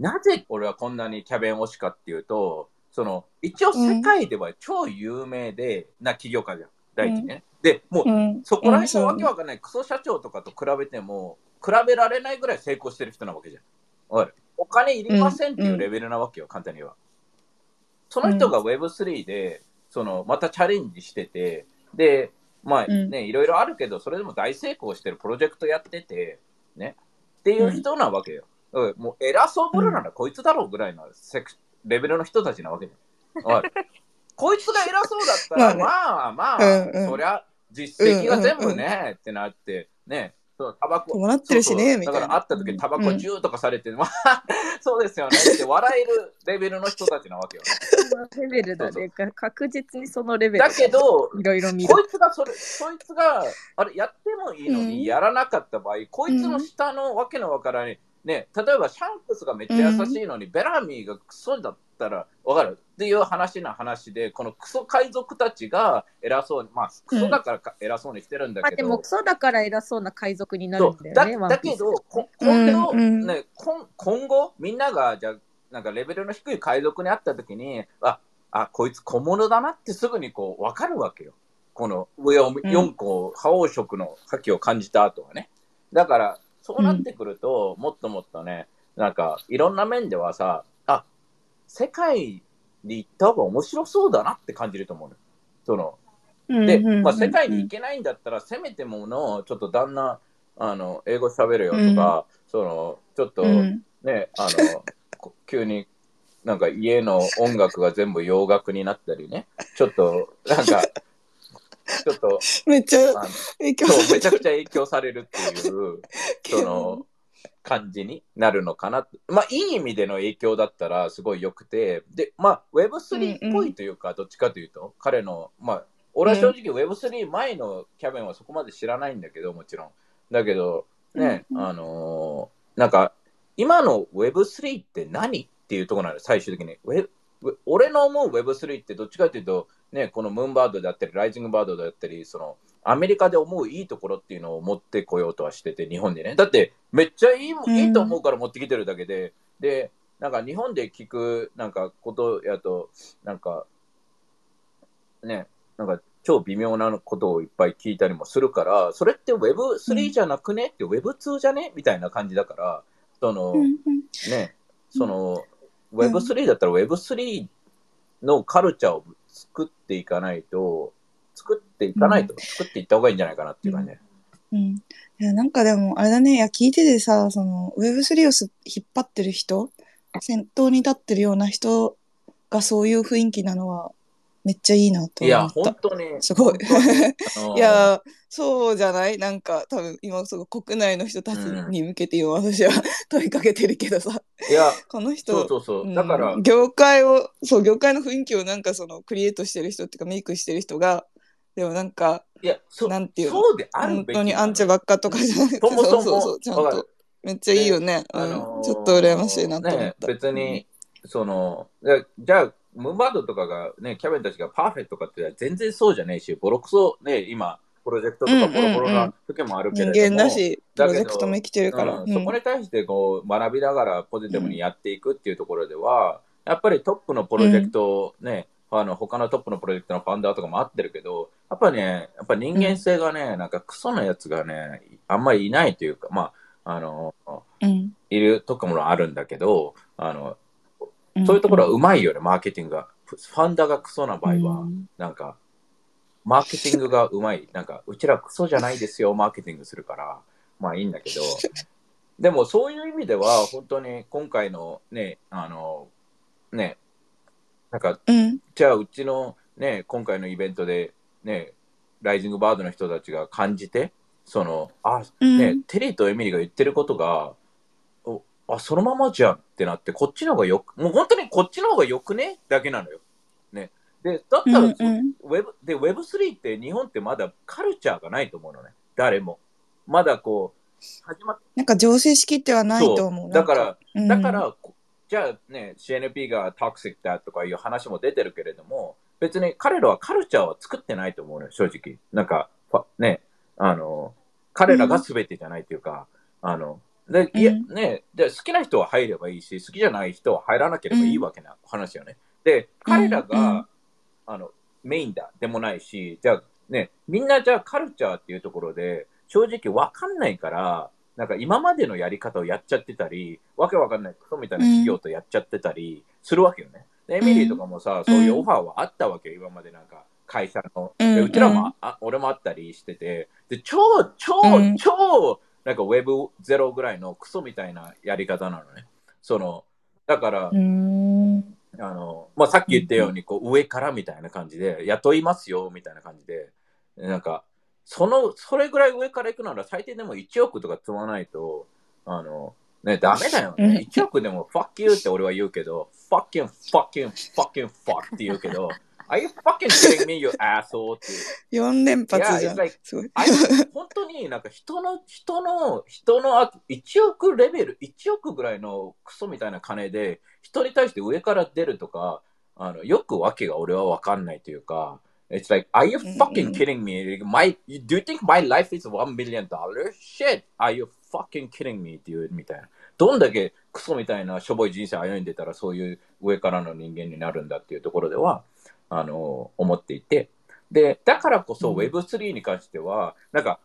なぜ俺はこんなにキャベン推しかっていうと、その、一応世界では超有名で、な企業家じゃん。第一ね。で、もう、うんそこら辺のわうんけわかんないクソ社長とかと比べても、比べられないぐらい成功してる人なわけじゃん。わかるお金いりませんっていうレベルなわけよ、簡単に言えば。その人が Web3 で、その、またチャレンジしてて、で、まあうんね、いろいろあるけど、それでも大成功してるプロジェクトやってて、ね、っていう人なわけよ。だからもう偉そうぶるならこいつだろうぐらいのセクレベルの人たちなわけじゃん。こいつが偉そうだったら、ままあまあ、うんうん。そりゃ実績が全部ね、ってなって、ね、そうタバコ。伴ってるしねだから会った時にタバコうんジューとかされて、まあ、そうですよね。って笑えるレベルの人たちなわけよ。レベルだね。確実にそのレベル。だけど、いろいろ見る。こ。いつがそれ、そいつが、あれ、やってもいいのうん。に、やらなかった場合、こいつの下のわけのわからない、ね、例えばシャンクスがめっちゃ優しいのに、ベラミーがクソだったら、わかる？っていう話な話で、このクソ海賊たちが偉そうに、まあ、クソだからか偉そうにしてるんだまあけど、でもクソだから偉そうな海賊になるんだよね。だだけど、こ今後、うん。うんね、今今後、みんなが、じゃあなんかレベルの低い海賊に会ったときに、あ、あ、こいつ小物だなってすぐにこう、わかるわけよ。この上を4個、覇王色の覇気を感じた後はね。だから、そうなってくると、もっともっとね、なんか、いろんな面ではさ、あ、世界に行った方が面白そうだなって感じると思うのよ。その、で、まあ、世界に行けないんだったら、せめてもの、ちょっと旦那、あの、英語喋るよとか、その、ちょっと、うん。ね、あの、こ急に、なんか家の音楽が全部洋楽になったりね、ちょっと、なんか、ちょっと、めっちゃ影響そう、めちゃくちちゃ影響されるっていう、その、感じになるのかな。まあ、いい意味での影響だったらすごい良くて、で、まあ、Web3 っぽいというか、どっちかというと、彼の、まあ、俺は正直 Web3 前のキャベンはそこまで知らないんだけど、もちろん。だけど、ね、うんうんあのーなんか、今の Web3 って何っていうところなの、最終的に。俺の思う Web3 ってどっちかというと、ね、このムーンバードであったり、ライジングバードであったり、その、アメリカで思ういいところっていうのを持ってこようとはしてて、日本でね。だって、めっちゃいい,、ん。いいと思うから持ってきてるだけで、で、なんか日本で聞く、なんかことやと、なんか、ね、なんか超微妙なことをいっぱい聞いたりもするから、それって Web3 じゃなくね？って Web2 じゃね？みたいな感じだから、その、うんうん。ね、その、Web3 だったら Web3 のカルチャーを作っていかないと、作っていかないと、作っていった方がいいんじゃないかなっていう感じ。うん。いや、なんかでも、あれだね、いや、聞いててさ、その、Web3 をす引っ張ってる人、先頭に立ってるような人がそういう雰囲気なのは、めっちゃいいなといや、思った。本当に。すごい。いや、そうじゃない？なんか、多分、今、その国内の人たちに向けて今、私は 問いかけてるけどさ、いや、この人、そうそうそう。う。ん。だから、業界を、そう、業界の雰囲気をなんかその、クリエイトしてる人っていうか、メイクしてる人が、でもなんか、いや、そなんていうの？そうである本当にアンチばっかとかじゃなくて、そもそもそうそうそう、ちゃんと。めっちゃいいよね。うんあのーちょっと羨ましいなと思っね、た。別に、その、でじゃあ、ムーンバードとかが、ね、キャベンたちがパーフェクトかって全然そうじゃねえし、ボロクソ、ね、今、プロジェクトとかボロボロな時もあるけれども、人間だし、プロジェクトも生きてるから。うん。そこに対してこう学びながらポジティブにやっていくっていうところでは、やっぱりトップのプロジェクトね、あの他のトップのプロジェクトのファウンダーとかもあってるけど、やっぱね、やっぱ人間性がね、なんかクソなやつがね、あんまりいないというか、まあ、あの、うん。いるとこもあるんだけど、あの、うん。そういうところはうまいよね、マーケティングが。ファウンダーがクソな場合は、うん。なんか、マーケティングがうまい。なんか、うちらクソじゃないですよ、マーケティングするから。まあいいんだけど、でもそういう意味では、本当に今回のね、あの、ね、なんか、うん。じゃあうちのね、今回のイベントで、ね、ライジングバードの人たちが感じて、その、あ、うんね、テリーとエミリーが言ってることが、おあ、そのままじゃんってなって、こっちの方がよく、もう本当にこっちの方がよくね？だけなのよ。ね。で、だったら、うんうんウェブ、で、Web3 って日本ってまだカルチャーがないと思うのね。誰も。まだこう、始まっなんか常識式ってはないと思う。だから、うんだから、こじゃあね、CNP がトクシックだとかいう話も出てるけれども、別に彼らはカルチャーは作ってないと思うのよ、正直。なんか、ね、あの、彼らが全てじゃないというか、あの、で、いや、うんね、で、好きな人は入ればいいし、好きじゃない人は入らなければいいわけな話よね。で、彼らが、うんあの、メインだでもないし、じゃあね、みんなじゃあカルチャーっていうところで、正直わかんないから、なんか今までのやり方をやっちゃってたり、わけわかんないクソみたいな企業とやっちゃってたりするわけよね。でエミリーとかもさ、そういうオファーはあったわけよ、今までなんか会社の。うんでうちらも、あ俺もあったりしてて、で、超、超、うん超、なんか Web0 ぐらいのクソみたいなやり方なのね。その、だから、うーん。あの、まあ、さっき言ったように、こう、上からみたいな感じで、雇いますよ、みたいな感じで、なんか、その、それぐらい上から行くなら、最低でも1億とか積まないと、あの、ね、ダメだようんね。1億でも、fuck you って俺は言うけど、fucking, fucking, fucking, fuck って言うけど、are you fucking kidding me, you asshole? っていう。4連発じゃ Yeah, ん it's。like すごい。あれ本当になんか人の、人の、人のあ1億レベル、1億ぐらいのクソみたいな金で、人に対して上から出るとか、あのよくわけが俺はわかんないというか、It's like, are you fucking kidding me? My, do you think my life is one million dollars? Shit! Are you fucking kidding me? っていうみたいな。どんだけクソみたいなしょぼい人生歩んでたらそういう上からの人間になるんだっていうところでは、あの、思っていて。で、だからこそうん Web3 に関しては、なんか、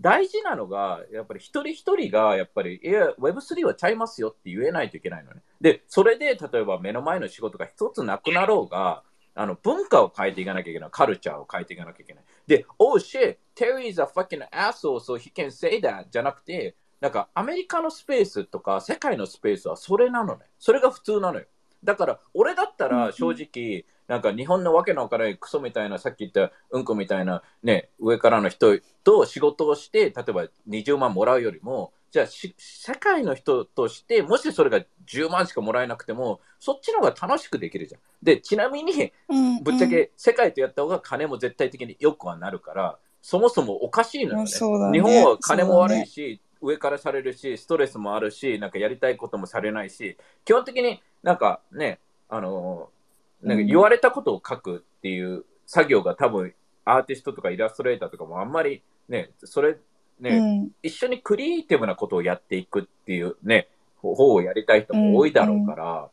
大事なのが、やっぱり一人一人が、やっぱり、いや、Web3 はちゃいますよって言えないといけないのね。で、それで、例えば目の前の仕事が一つなくなろうが、あの、文化を変えていかなきゃいけない。カルチャーを変えていかなきゃいけない。で、oh shit, Terry is a fucking asshole, so he can say that じゃなくて、なんか、アメリカのスペースとか、世界のスペースはそれなのね。それが普通なのよ。だから、俺だったら正直、なんか日本のわけのわからないクソみたいな、さっき言ったうんこみたいな、ね、上からの人と仕事をして、例えば20万もらうよりも、じゃあし、世界の人として、もしそれが10万しかもらえなくても、そっちの方が楽しくできるじゃん。で、ちなみに、うんぶっちゃけ世界とやった方が金も絶対的によくはなるから、そもそもおかしいのよね。ね日本は金も悪いし、上からされるし、ストレスもあるし、なんかやりたいこともされないし、基本的になんかね、あのーなんか言われたことを書くっていう作業が多分アーティストとかイラストレーターとかもあんまりね、それね、うん。一緒にクリエイティブなことをやっていくっていうね、方をやりたい人も多いだろうから、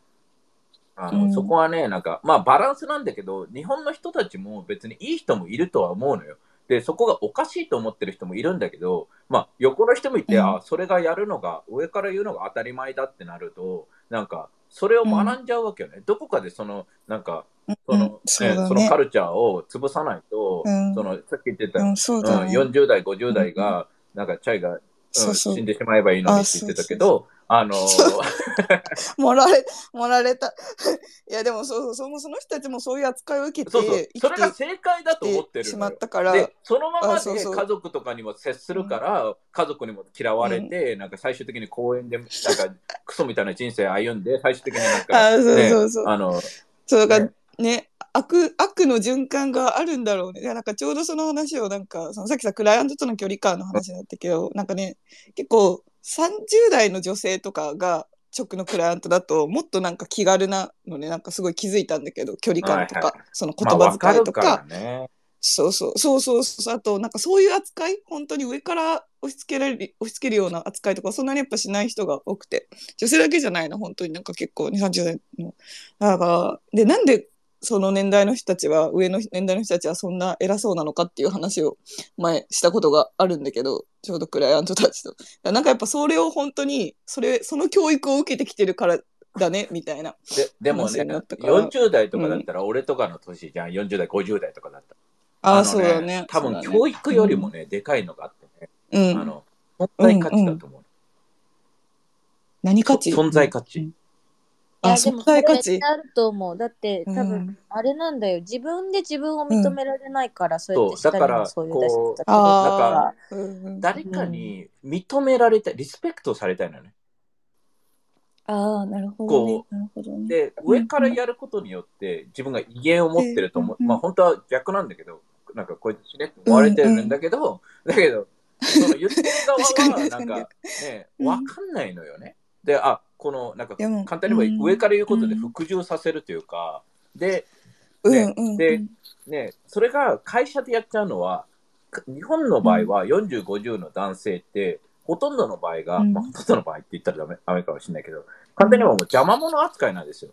あのうん。そこはね、なんか、まあバランスなんだけど、日本の人たちも別にいい人もいるとは思うのよ。で、そこがおかしいと思ってる人もいるんだけど、まあ横の人もいて、うん。あ、それがやるのが、上から言うのが当たり前だってなると、なんか、それを学んじゃうわけよね。どこかでその、なんか、その、うん。そのカルチャーを潰さないと、うん。その、さっき言ってた、うん、そうだね。うん、40代、50代が、なんかチャイが、死んでしまえばいいのにって言ってたけど、あのー 盛られ、盛られた。いや、でもそうそう、そのその人たちもそういう扱いを受けて、そうそう、生それが正解だと思ってるしま。ったから、で、そのままで家族とかにも接するから、家族にも嫌われて、なんか最終的に公園で、なんかクソみたいな人生歩んで、最終的になんか、あそうねそうそう。あの、そうだからねね悪悪の循環があるんだろうね。なんかちょうどその話をなんかそのさっきさクライアントとの距離感の話だったけどなんかね結構30代の女性とかが直のクライアントだともっとなんか気軽なのね。なんかすごい気づいたんだけど距離感とか、はいはそのまあ、言葉遣いとか,、るからね。そうそうそうそう。そうあとなんかそういう扱い本当に上から押し付けられる押し付けるような扱いとかそんなにやっぱしない人が多くて。女性だけじゃないの本当に。なんか結構2 3 0代の。だからでなんでその年代の人たちは上の年代の人たちはそんな偉そうなのかっていう話を前したことがあるんだけどちょうどクライアントたちと。なんかやっぱそれを本当にそれその教育を受けてきてるからだねみたいなででもね、話になったから。40代とかだったら、俺とかの年じゃん、40代、50代とかだったら。ああのそうだね。多分教育よりもね、でかいのがあってね、うん。あの、存在価値だと思う。何価値？存在価値。いあや、でも存それ在価値。あると思う。だって、多う分ん、あれなんだよ。自分で自分を認められないから、そうやってだからもそういう出し方するあかうんうん。誰かに認められたい、リスペクトされたいのよね。ああなるほどね。こなるほどね。で、上からやることによって、自分が威厳を持ってると思う。うんまあ、本当は逆なんだけど、なんかこうやって死ねって思われてるんだけど、だけど、その言ってる側は、なん確かね、うん。わかんないのよね。で、あ、この、なんか、簡単に言えばうん。上から言うことで服従させるというか、で、うんねでね、それが会社でやっちゃうのは、か日本の場合は40、50の男性って、ほとんどの場合が、うん。まあ、ほとんどの場合って言ったらダメ、ダメかもしれないけど、簡単にはもう邪魔者扱いなんですよ。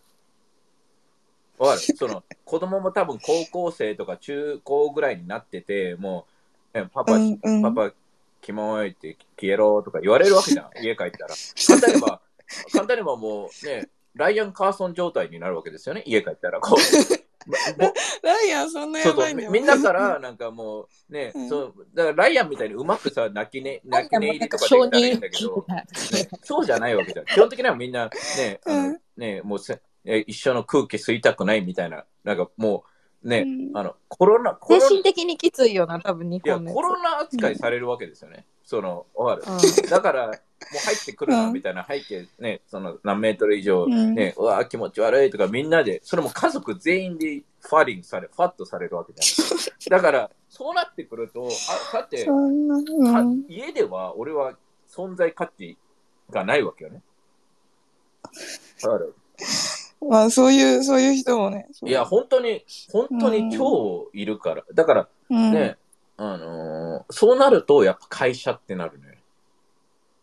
わかる？その、子供も多分高校生とか中高ぐらいになってて、もう、えパパ、うんうん。パパ、キモいって消えろとか言われるわけじゃん、家帰ったら。簡単に言えば、簡単に言えばもうね、ライアン・カーソン状態になるわけですよね、家帰ったら。こう。ぼライアンそんなやばいんだよ。みみんなからなんかもうね、うん。そう。だからライアンみたいにうまくさ泣きね泣き寝入りとかで承きたらいいん認だけど、ね、そうじゃないわけじゃん。基本的にはみんなねあのうんねもうせえ一緒の空気吸いたくないみたいな。なんかもうね、うん。あのコロナコロナ精神的にきついよな、多分日本のコロナ扱いされるわけですよね、そのわかる。うん。だからもう入ってくるなうんみたいな背景ねその何メートル以上うんね、うわ気持ち悪いとかみんなでそれも家族全員でファリングされファッとされるわけじゃん だからそうなってくるとあだって。家では俺は存在価値がないわけよね。まあ、そういう、そういう人もね。いや、、本当に、本当に超いるから。だからうん、ね、あのーそうなるとやっぱ会社ってなるのよ。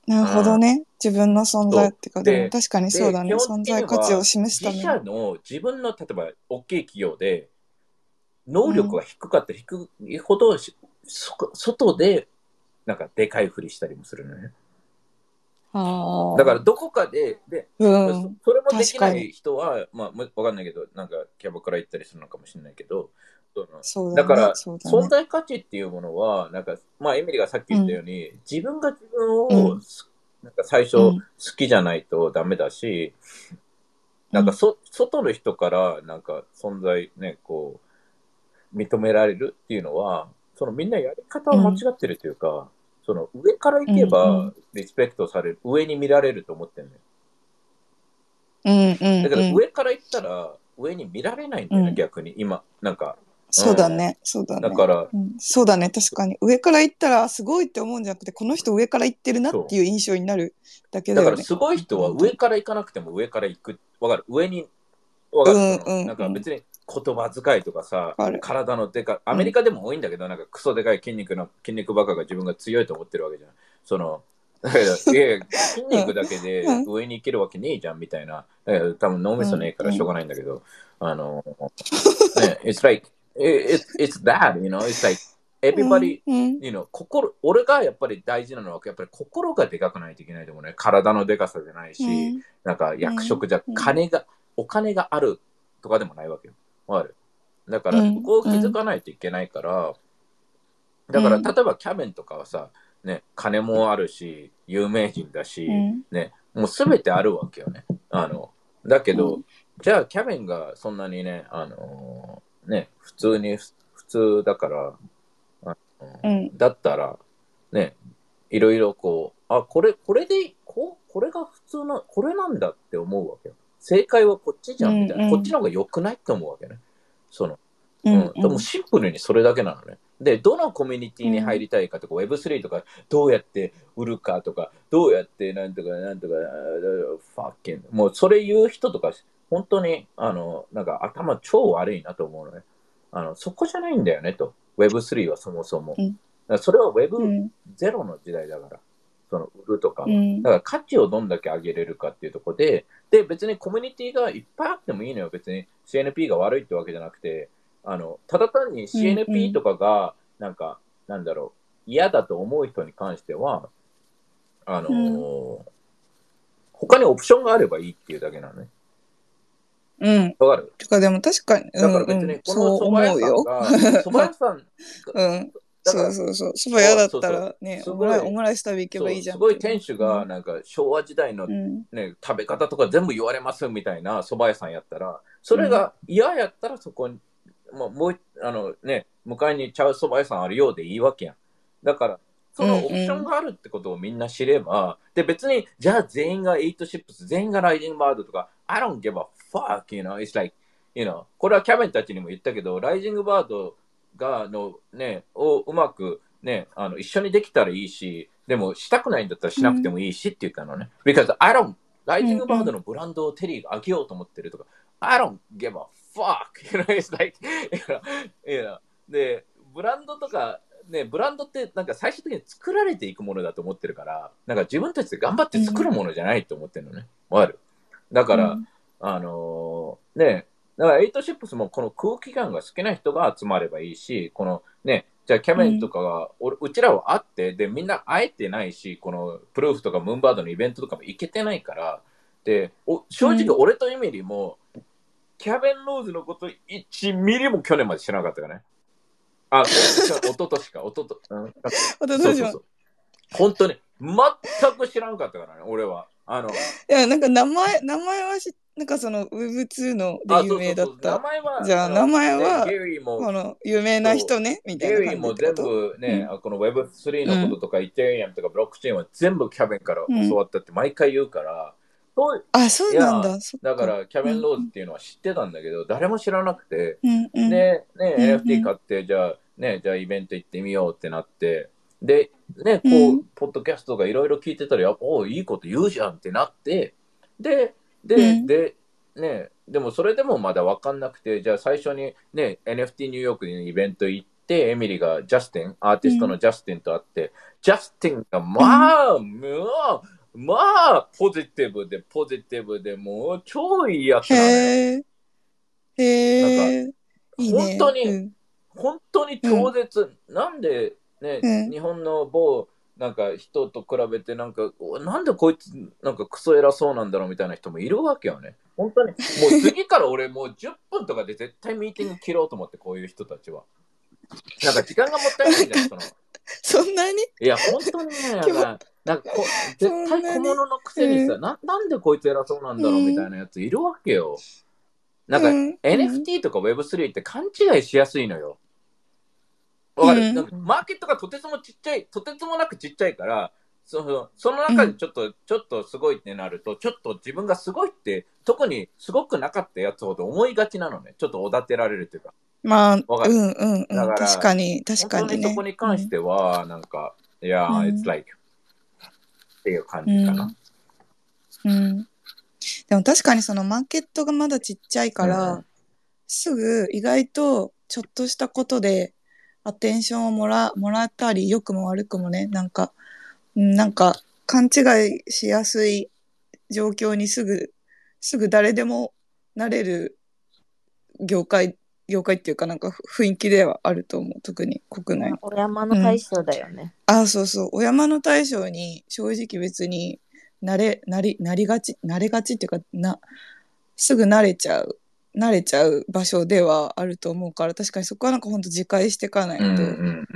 なるほどね。自分の存在っていうか、で確かにそうだね。存在価値を示すた自めに。社の自分の例えば大きい企業で能力が低かったら低いほどし、そ外でなんかでかいふりしたりもするのね。あーだからどこかで、で、うん。そそれもできない人は、まあ、むわかんないけど、なんかキャバクラ行ったりするのかもしれないけど、そだね。だから、ね。存在価値っていうものは、なんか、まあ、エミリがさっき言ったように、自分が自分を、うんなんか最初、うん好きじゃないとダメだし、なんかそ、外の人から、なんか、存在ね、こう、認められるっていうのは、そのみんなやり方を間違ってるというか、その上から行けうんうばん、リスペクトされる、上に見られると思ってるのよ。うんうんだからうん。上から行ったら、上に見られないんだよね、うん逆に。今、なんか。そうだね。そうだね。だから、うん、そうだね、確かに。上から行ったらすごいって思うんじゃなくて、この人上から行ってるなっていう印象になるだけだよね。だからすごい人は上から行かなくても上から行く。わかる？上に、わかる、うんうんなんか別に言葉遣いとかさ体のでか、アメリカでも多いんだけど、なんかクソでかい筋肉の、筋肉ばっかが自分が強いと思ってるわけじゃん。その、だけど、筋肉だけでうん上に行けるわけねえじゃんみたいな。だけど多分脳みそねえからしょうがないんだけど、あの、ね、it's like, it's, it's that, you know, it's like, everybody, you know, 心、俺がやっぱり大事なのは、やっぱり心がでかくないといけないと思うね。体のでかさじゃないし、うん。なんか役職じゃ、うん。金が、お金があるとかでもないわけよ。わかる？だから、うん。そこを気づかないといけないから、だから、うん。例えばキャベンとかはさ、ね、金もあるし、有名人だし、うん。ね、もうすべてあるわけよね。あの、だけど、うじゃあキャベンがそんなにね、あのね、普通に、普通だから、あのうんだったら、ね、いろいろこう、あ、これ、これで、こう、これが普通の、これなんだって思うわけよ。正解はこっちじゃんみたいな。うんうんこっちの方が良くないって思うわけね。その、うんうん、でもシンプルにそれだけなのね。で、どのコミュニティに入りたいかとか、Web3 とか、どうやって売るかとか、どうやってなんとかなんとか、ファッキン、もうそれ言う人とか、本当に、あの、なんか頭超悪いなと思うのね。あの、そこじゃないんだよねと。Web3 はそもそも。うんだからそれはう Web0 んの時代だから。その、売るとかだから価値をどんだけ上げれるかっていうところで、で、別にコミュニティがいっぱいあってもいいのよ。別に CNP が悪いってわけじゃなくて、あの、ただ単に CNP んとかが、なんか、なんだろう、嫌だと思う人に関しては、あのー他にオプションがあればいいっていうだけなのね。うん。わかる？てかでも確かに、だから別うんうん、にこそうの蕎麦屋思うよ。さんが、蕎麦屋さんが、うん。そうそうそう。そば嫌だったそうそうらね、すごいオムライス食べ行けばいいじゃん。そうすごい店主が、なんか昭和時代のうん。ね、食べ方とか全部言われますみたいな蕎麦屋さんやったら、それが嫌やったらそこに、もうもうあのね、向かいにちゃう蕎麦屋さんあるようでいいわけやん。だから、そのオプションがあるってことをみんな知れば、で別に、じゃあ全員が8シップス、全員がライジングバードとか、I don't give a fuck, you know, it's like, you know, これはキャベンたちにも言ったけど、ライジングバードが、のね、をうまくね、あの、一緒にできたらいいし、でもしたくないんだったらしなくてもいいしって言ったのね。because I don't ライジングバードのブランドをテリーが上げようと思ってるとか、I don't give a fuck. You know, it's like, you know, you know. で、ブランドとかね、ブランドってなんか最終的に作られていくものだと思ってるから、なんか自分たちで頑張って作るものじゃないと思ってるのね。わ、かる？だから、うんあのーね、だからエイトシップスもこの空気感が好きな人が集まればいいし、このね、じゃあキャメンとかが、俺うちらは会って、で、みんな会えてないし、この PROOF とか Moonbird のイベントとかも行けてないから、で、お正直俺とエミリーも、キャベンローズのこと1ミリも去年まで知らなかったからね。あ、一昨年か、一昨年。うんおととしもそうそうそう。本当に、全く知らなかったからね、俺は。あの、いや、なんか名前、名前はし、なんかその Web2 のあで有名だった。前は、じゃあの名前はこの有名な人ね、みたいゲなリーも全部ね、この Web3 のこととか、イテリアムとかブロックチェーンは全部キャベンから教わったって毎回言うから、あ、そうなんだ。だからキャベンローズっていうのは知ってたんだけど、誰も知らなくて、うんうん。で、ね、NFT 買って、じゃあ、ね、じゃあイベント行ってみようってなって、で、ね、こう、うん。ポッドキャストとかいろいろ聞いてたら、おういいこと言うじゃんってなって、で、で、うんで、ね、でもそれでもまだ分かんなくて、じゃあ最初にね、NFT ニューヨークにイベント行って、エミリーがジャスティン、アーティストのジャスティンと会って、ジャスティンが、まあ、もう、まあ、ポジティブで、ポジティブで、もう、超いいやつなのよ。へえ。へえ。いいね。本当にうん本当に超絶、なんでね、うん日本の某なんか人と比べてなんかおなんでこいつなんかクソ偉そうなんだろうみたいな人もいるわけよね。本当に。もう次から俺もう10分とかで絶対ミーティング切ろうと思ってこういう人たちは。なんか時間がもったいないじゃんその。そんなに？いや本当にねなんかなんかこ絶対小物のくせにさ、うななんでこいつ偉そうなんだろうみたいなやついるわけよ、なんか、うん。NFT とか Web3 って勘違いしやすいのよ。わかる、うんマーケットがとてつもちっちゃい、とてつもなくちっちゃいから、そのその中でちょっと、ちょっとすごいってなると、ちょっと自分がすごいって、特にすごくなかったやつほど思いがちなのね。ちょっとおだてられるっていうか。まあ、わかる？うんうんうん。確かに、確かにね。本当にそこに関しては、なんか、いや、うん it's like っていう感じかな。うん。うん。でも確かにそのマーケットがまだちっちゃいから、うんすぐ意外とちょっとしたことでアテンションをもらもらったり、良くも悪くもね、なんか、うんなんか勘違いしやすい状況にすぐ、すぐ誰でもなれる業界、業界っていうかなんか雰囲気ではあると思う。特に国内。お山の大将だよね。あ、そうそう。お山の大将に正直別になれ、なり、なりがち、なれがちっていうか、な、すぐ慣れちゃう、慣れちゃう場所ではあると思うから、確かにそこはなんか本当自戒していかないと、うんうんう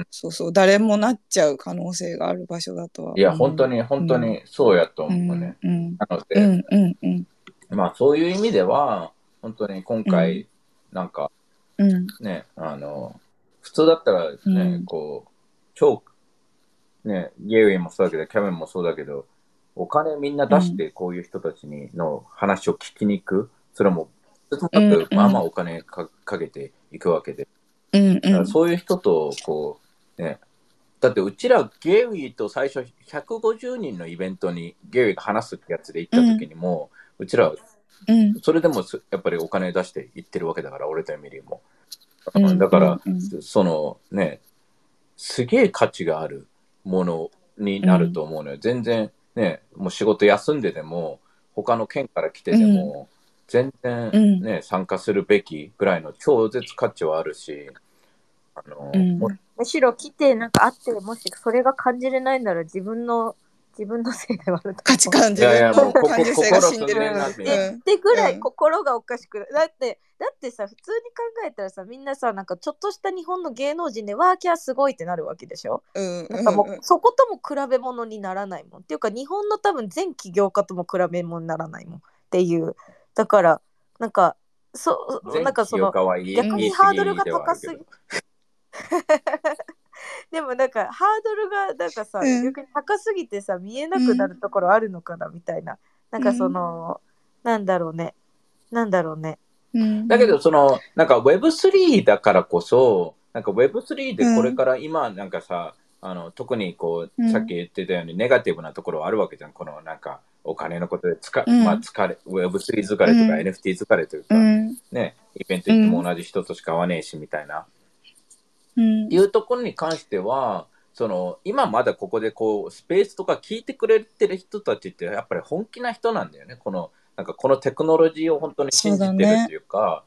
ん。そうそう、誰もなっちゃう可能性がある場所だとは。いや、本当に、本当にそうやとうん、思うね。うん、なので、うん、うん、うん、まあそういう意味では、本当に今回、なんかうん、ね、あの、普通だったらね、うん。こう、超、ね、ゲイリーもそうだけど、キャメンもそうだけど、お金みんな出してこういう人たちにの話を聞きに行く。それも、とてもなくうんまあまあお金かかけていくわけで。うん、うん。そういう人と、こう、ね、だってうちらゲイリーと最初150人のイベントにゲイリーが話すってやつで行った時にも、うちらうん、それでもすやっぱりお金出して行ってるわけだから、俺とエミリーも。うんだから、うんそのね、すげえ価値があるものになると思うのよ。全然ね、もう仕事休んででも、他の県から来てでも、全然うん。ね、参加するべきぐらいの超絶価値はあるし、あの、うん。もむしろ来て、なんかあって、もしそれが感じれないなら自分の、自分のせいではあると思う。価値観、自い。やいや分もう 死んでる。ってぐらいうん。心がおかしくだってだってさ普通に考えたらさみんなさなんかちょっとした日本の芸能人でワーキャーすごいってなるわけでしょ？うん、なんかもうそことも比べ物にならないもん。っていうか日本の多分全起業家とも比べ物にならないもんっていうだからなんかそう全なんかそのかわいい逆にハードルが高すぎ。ぎ でもなんかハードルがなんかさ、うん。逆に高すぎてさ見えなくなるところあるのかなみたいな、なんかその、なんだろうね。なんだろうね。うん。だけど、その、なんか Web3 だからこそ、なんか Web3 でこれから今、なんかさ、あの、特にこう、うん。さっき言ってたようにネガティブなところあるわけじゃん。このなんか、お金のことでつか、うん。まあ疲れ、Web3 疲れとかうん。NFT 疲れというか、うん、ね、イベント行っても同じ人としか会わねえし、みたいな。いうところに関しては、その今まだここでこうスペースとか聞いてくれてる人たちってやっぱり本気な人なんだよね。このなんかこのテクノロジーを本当に信じてるっていうか、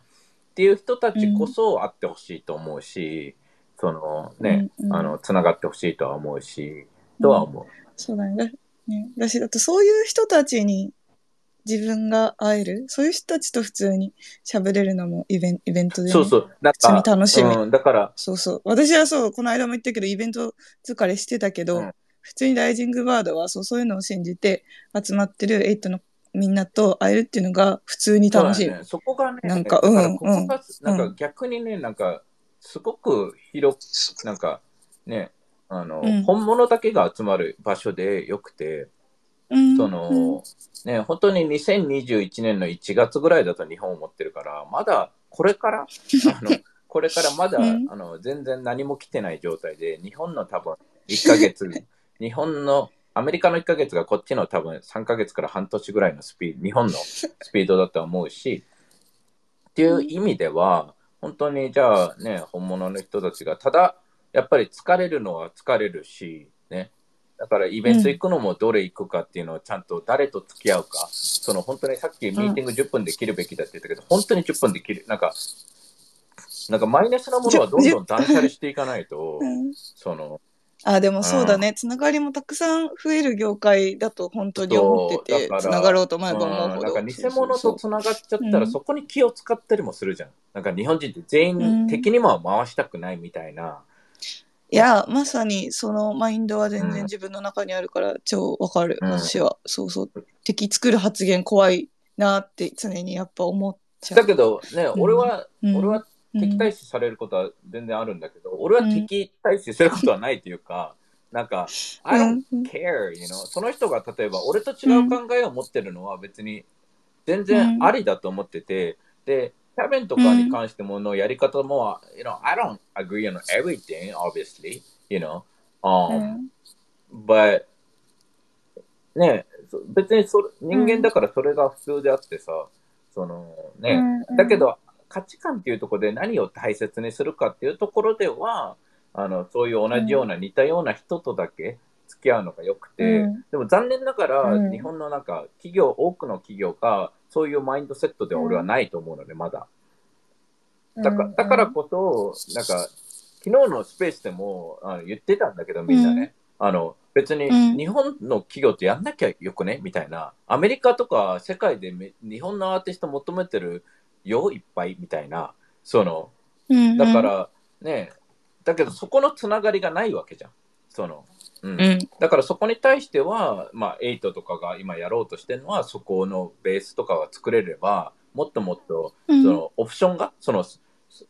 っていう人たちこそ会ってほしいと思うし、そのね、あのつながってほしいとは思うし、とは思う。そうだね。だねだし、だってそういう人たちに自分が会える、そういう人たちと普通に喋れるのもイベンイベントで、ね。そうそう。なん普通にか、楽しみうん、だから、そうそう。私はそう、この間も言ったけど、イベント疲れしてたけど、うん普通にライジングバードはそうそういうのを信じて集まってるエイトのみんなと会えるっていうのが普通に楽しい。そね、そこがね、なんかだらうんここが、うんなんか逆にね、なんか、すごく広く、なんか、ね、あの、うん。本物だけが集まる場所でよくて、うん。その、ね、本当に2021年の1月ぐらいだと日本を持ってるから、まだこれから、あの、これからまだ、うん。あの、全然何も来てない状態で、日本の多分1ヶ月、日本の、アメリカの1ヶ月がこっちの多分3ヶ月から半年ぐらいのスピード、日本のスピードだと思うし、っていう意味では、本当にじゃあね、本物の人たちが、ただ、やっぱり疲れるのは疲れるし、ね。だからイベント行くのもどれ行くかっていうのをちゃんと誰と付き合うか、その本当にさっきミーティング10分で切るべきだって言ったけど、本当に10分で切る、なんか、なんかマイナスなものはどんどん断捨離していかないとう、んその、あ、でもそうだね。つながりもたくさん増える業界だと本当に思ってて、つながろうと思えば思うほど。うんなんか偽物とつながっちゃったら、うんそこに気を使ったりもするじゃん。なんか日本人って全うん員敵にも回したくないみたいな。いや、まさにそのマインドは全うん。然自分の中にあるから超わかる、うん。私は。そうそう。敵作る発言怖いなって常にやっぱ思っちゃう。だけどね、ん。俺は、うん。俺は敵対視されることは全然あるんだけど、俺は敵対視することはないというか、なんか、I don't うん。care, you know? その人が例えば俺と違う考えを持ってるのは別に全然ありだと思ってて、で、キャベンとかに関してものやり方も、you know, I don't agree on everything, obviously, you know? う Um, ん。but ねそ別にそれ人間だからそれが普通であってさ、そのね、うんだけど価値観っていうところで何を大切にするかっていうところではあのそういう同じような似たような人とだけ付き合うのがよくて、うん。でも残念ながら、うん。日本のなんか企業多くの企業がそういうマインドセットでは俺はないと思うのでまだ。だからだからこそ、なんか、昨日のスペースでもあの言ってたんだけど、みんなね、あの別にうん。日本の企業ってやんなきゃよくね？みたいな、アメリカとか世界でめ日本のアーティスト求めてるよ、いっぱい？みたいな、その、うん。だからね、だけどそこのつながりがないわけじゃん。そのうん。うん。だからそこに対しては、まあ、エイトとかが今やろうとしてるのは、そこのベースとかが作れれば、もっともっとうん。そのオプションが、その、そ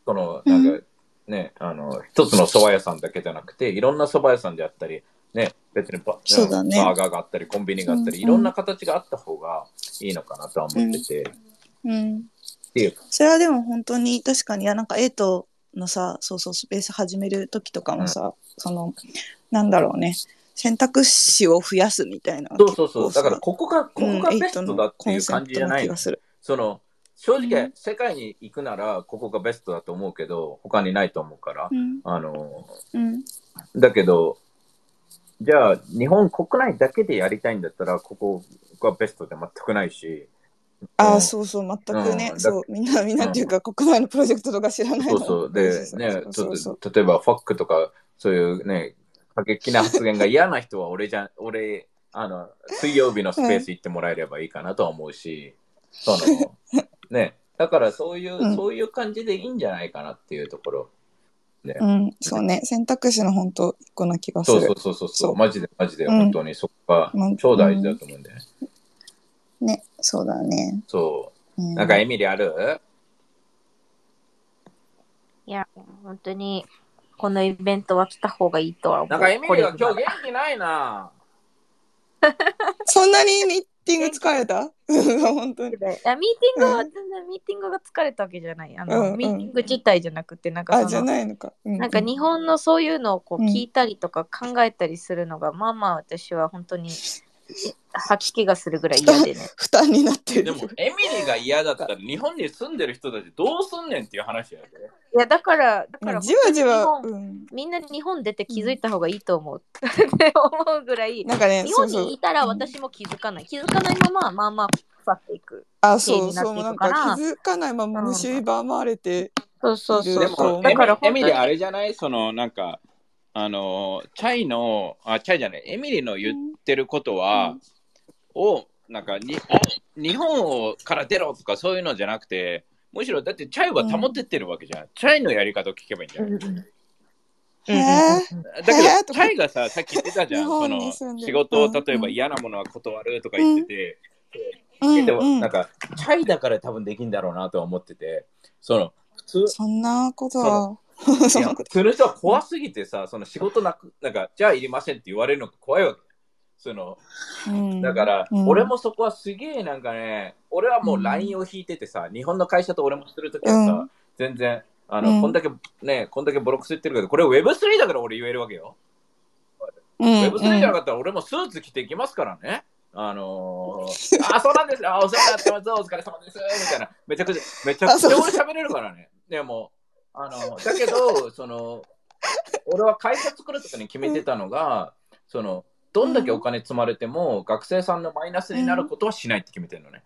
の、なんか、ね、あの、一つの蕎麦屋さんだけじゃなくて、いろんな蕎麦屋さんであったり、ね、別にバ,、そうだね。バーガーがあったり、コンビニがあったり、うんいろんな形があった方がいいのかなとは思ってて、うん。っていう。それはでも本当に確かにいやなんかエイトのさそうそうスペース始める時とかもさ、そのなんだろうね。選択肢を増やすみたいな。そうそうそう。だから、ここが、ここがベストだっていう感じじゃないの。うんその、正う直ん、世界に行くなら、ここがベストだと思うけど、他にないと思うから、うん。あの、うん。だけど、じゃあ、日本国内だけでやりたいんだったら、ここがベストで全くないし。ああうん。そうそう全くね、そう。みんなみんなっていうか、国内のプロジェクトとか知らないの。そうそう。で、ね、例えば、ファックとか、そういうね、過激な発言が嫌な人は、俺じゃ、俺、あの、水曜日のスペース行ってもらえればいいかなとは思うし、その、ね、だからそういう、うん。そういう感じでいいんじゃないかなっていうところ。ね。うん。そうね。選択肢の本当一個な気がする。そうそうそうそうそそう。う、マジでマジでうん。本当に。そこがうん超大事だと思うんだよね。ね。そうだね、そう。う。ん、なんかエミリある？いや、本当に、このイベントは来た方がいいとは思う。なんかエミリが今日元気ないな。そんなにミーティング疲れた？本当にいやミーティングは全然ミーティングが疲れたわけじゃない。あの、うんうんミーティング自体じゃなくて、なんかあないのか、うなんか日本のそういうのをこううん聞いたりとか考えたりするのが、まあまあ私は本当に吐き気がするぐらい嫌でね。負担になってるでもエミリが嫌だったら日本に住んでる人たちどうすんねんっていう話やで。いや、だから、だから、じわじわ、うん、みんな日本出て気づいた方がいいと思う。って思うぐらい、なんかね日本にいたら私も気づかない。気づかないまま、まあまあ、腐っていく。あそうそうなんか気づかないまま蝕まれて、そうそうそう。でも、だからエミリーあれじゃない？その、なんか、あの、チャイの、あ、チャイじゃない、エミリーの言ってることは、を、なんかに、日本をから出ろとかそういうのじゃなくて、むしろだってチャイは保ってってるわけじゃん。チャイのやり方を聞けばいいんじゃない、へえだけど、チャイがさ、さっき言ってたじゃん。その仕事をうん例えば嫌なものは断るとか言ってて、うん。でもうんなんか、チャイだから多分できんだろうなとは思ってて、その、普通、そんなことは。普通の 人は怖すぎてさ、その仕事なく、なんか、じゃあいりませんって言われるのが怖いわけ。その、うんだから、うん俺もそこはすげえなんかね、俺はもう LINE を引いててさ、日本の会社と俺もするときはさ、うん全然、あの、うんこんだけね、こんだけボロクス言ってるけど、これ Web3 だから俺言えるわけよ。うん Web3 じゃなかったら俺もスーツ着ていきますからね。あのー、あ、そうなんですよ。あお世話になってます。お疲れ様です。みたいな。めちゃくちゃ、めちゃくちゃ俺喋れるからね。でも、あの、だけど、その、俺は会社作るときに決めてたのが、その、どんだけお金積まれても、学生さんのマイナスになることはしないって決めてるのね。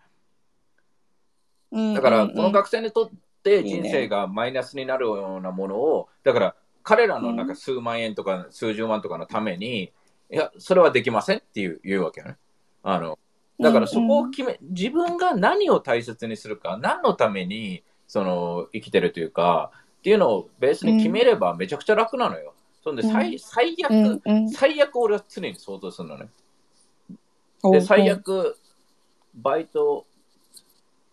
うんだから、うんこの学生にとって人生がマイナスになるようなものを、だから、彼らのなんか数万円とか数十万とかのために、いや、それはできませんっていう言うわけよね。あの、だからそこを決め、自分が何を大切にするか、何のために、その、生きてるというか、っていうのをベースに決めればめちゃくちゃ楽なのよ。そんで、最最悪、うんうん最悪俺は常に想像するのね。おで、最悪、バイト、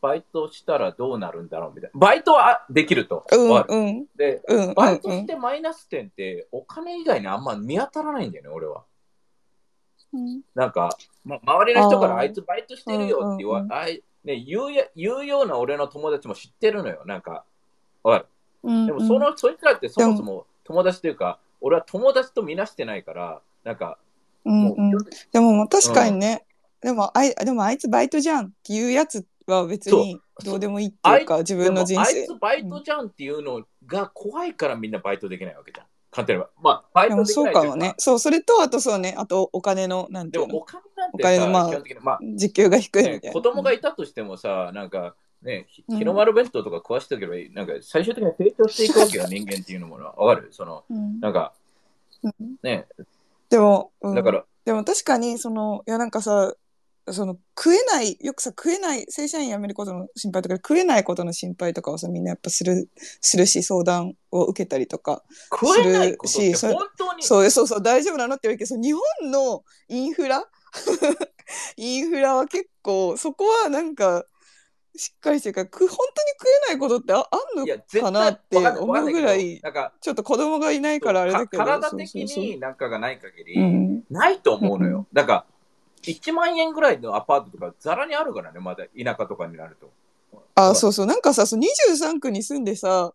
バイトしたらどうなるんだろうみたいな。バイトはできると。うんうんで、うんうんバイトしてマイナス点ってお金以外にあんま見当たらないんだよね、俺は。うんなんか、ま、周りの人からあいつバイトしてるよって言わ、うんうんうんあいね、言うや言うような俺の友達も知ってるのよ、なんか。わかる？うんでもその、そいつらってそもそも友達というか、俺は友達とみなしてないから、なんか、もう、うんうんでも確かにね、でもあいでもあいつバイトじゃんっていうやつは別にどうでもいいっていうか自分の人生あいつバイトじゃんっていうのが怖いからみんなバイトできないわけじゃん。簡単に。まあ、バイトでもそうできないというかもね。そうそれとあとそうねあとお金のなんていうのでもお金なんてさ、お金のまあまあ、時給が低いみねたいな、子供がいたとしてもさ、なんか、ね、日の丸弁当とか食わしておけばいい、なんか最終的に成長していくわけよ、人間っていうのものは。わかる？その、うん。なんか、うん。ね、でも、うん。だから、でも確かにそのいやなんかさその食えないよくさ食えない正社員辞めることの心配とか食えないことの心配とかをさみんなやっぱするするし相談を受けたりとか。食えないことって本当に、そうそうそう大丈夫なのって言うけ。ど日本のインフラ？インフラは結構そこはなんかしっかりしてるからく本当に食えないことってああんのかなって思うぐらいなんか、ちょっと子供がいないからあれだけどか体的になんかがない限り、ないと思うのうんよ。だから、1万円ぐらいのアパートとか、ざらにあるからね、まだ田舎とかになると。あ、そうそう。なんかさ、そう23区に住んでさ、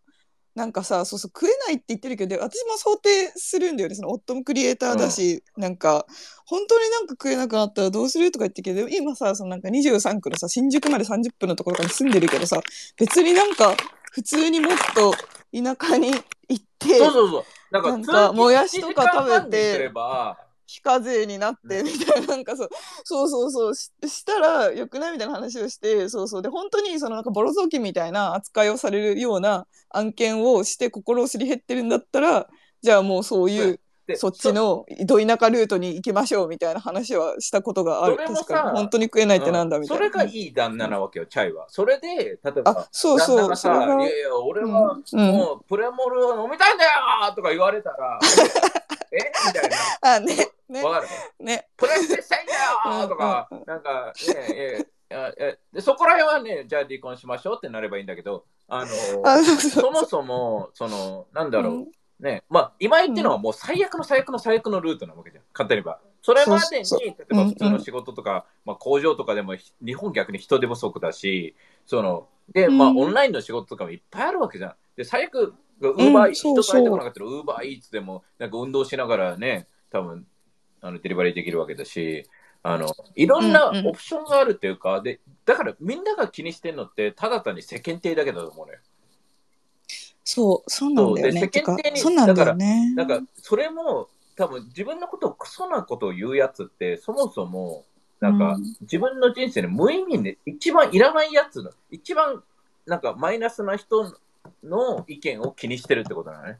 なんかさ、そうそう、食えないって言ってるけど、私も想定するんだよね。その夫もクリエイターだし、なんか、本当になんか食えなくなったらどうするとか言ってるけど、今さ、そのなんか23区のさ、新宿まで30分のところとかに住んでるけどさ、別になんか、普通にもっと田舎に行って、そうそうそう。なんか、なんかもやしとか食べて1時間半にすれば、非課税になってみたいな、なんかそう、そうそうそうし、したらよくないみたいな話をして、そうそう。で、本当にそのなんかボロ雑巾みたいな扱いをされるような案件をして心をすり減ってるんだったら、じゃあもうそういう、でそっちのど田舎ルートに行きましょうみたいな話はしたことがある。確かに。本当に食えないってなんだみたいな。それがいい旦那なわけよ、チャイは。それで、例えばあ、、そう旦那そう。がさ、それが。いやいや、俺はもうプレモルを飲みたいんだよとか言われたら、え みたいあ、ね、ね。な。、わかる？ね。プレステしたいんだよとか、なんか、ねえ、ええでそこら辺はね、じゃあ離婚しましょうってなればいいんだけど、あの、あ、そもそも、その、なんだろう、うん。ね、まあ、今言ってるのはもう最悪の最悪の最悪のルートなわけじゃん、簡単に言えば。それまでに、例えば普通の仕事とか、まあ、工場とかでも、ひ日本逆に人手不足だし、その、で、まあ、うんオンラインの仕事とかもいっぱいあるわけじゃん。で、最悪、ウーバー、イーツ、人いえくなかったら、ウーバーイーツでも、なんか運動しながらね、多分あのデリバリーできるわけだし、あのいろんなオプションがあるっていうか、うんうん、でだからみんなが気にしてるのって、ただ単に世間体だけだと思うの、ね、よ。そう、そうなんだよね。世間体に、かなんだね。だから、かそれも、多分自分のことをクソなことを言うやつって、そもそも、なんか、自分の人生に無意味で、一番いらないやつの、一番、なんかマイナスな人の意見を気にしてるってことなのね。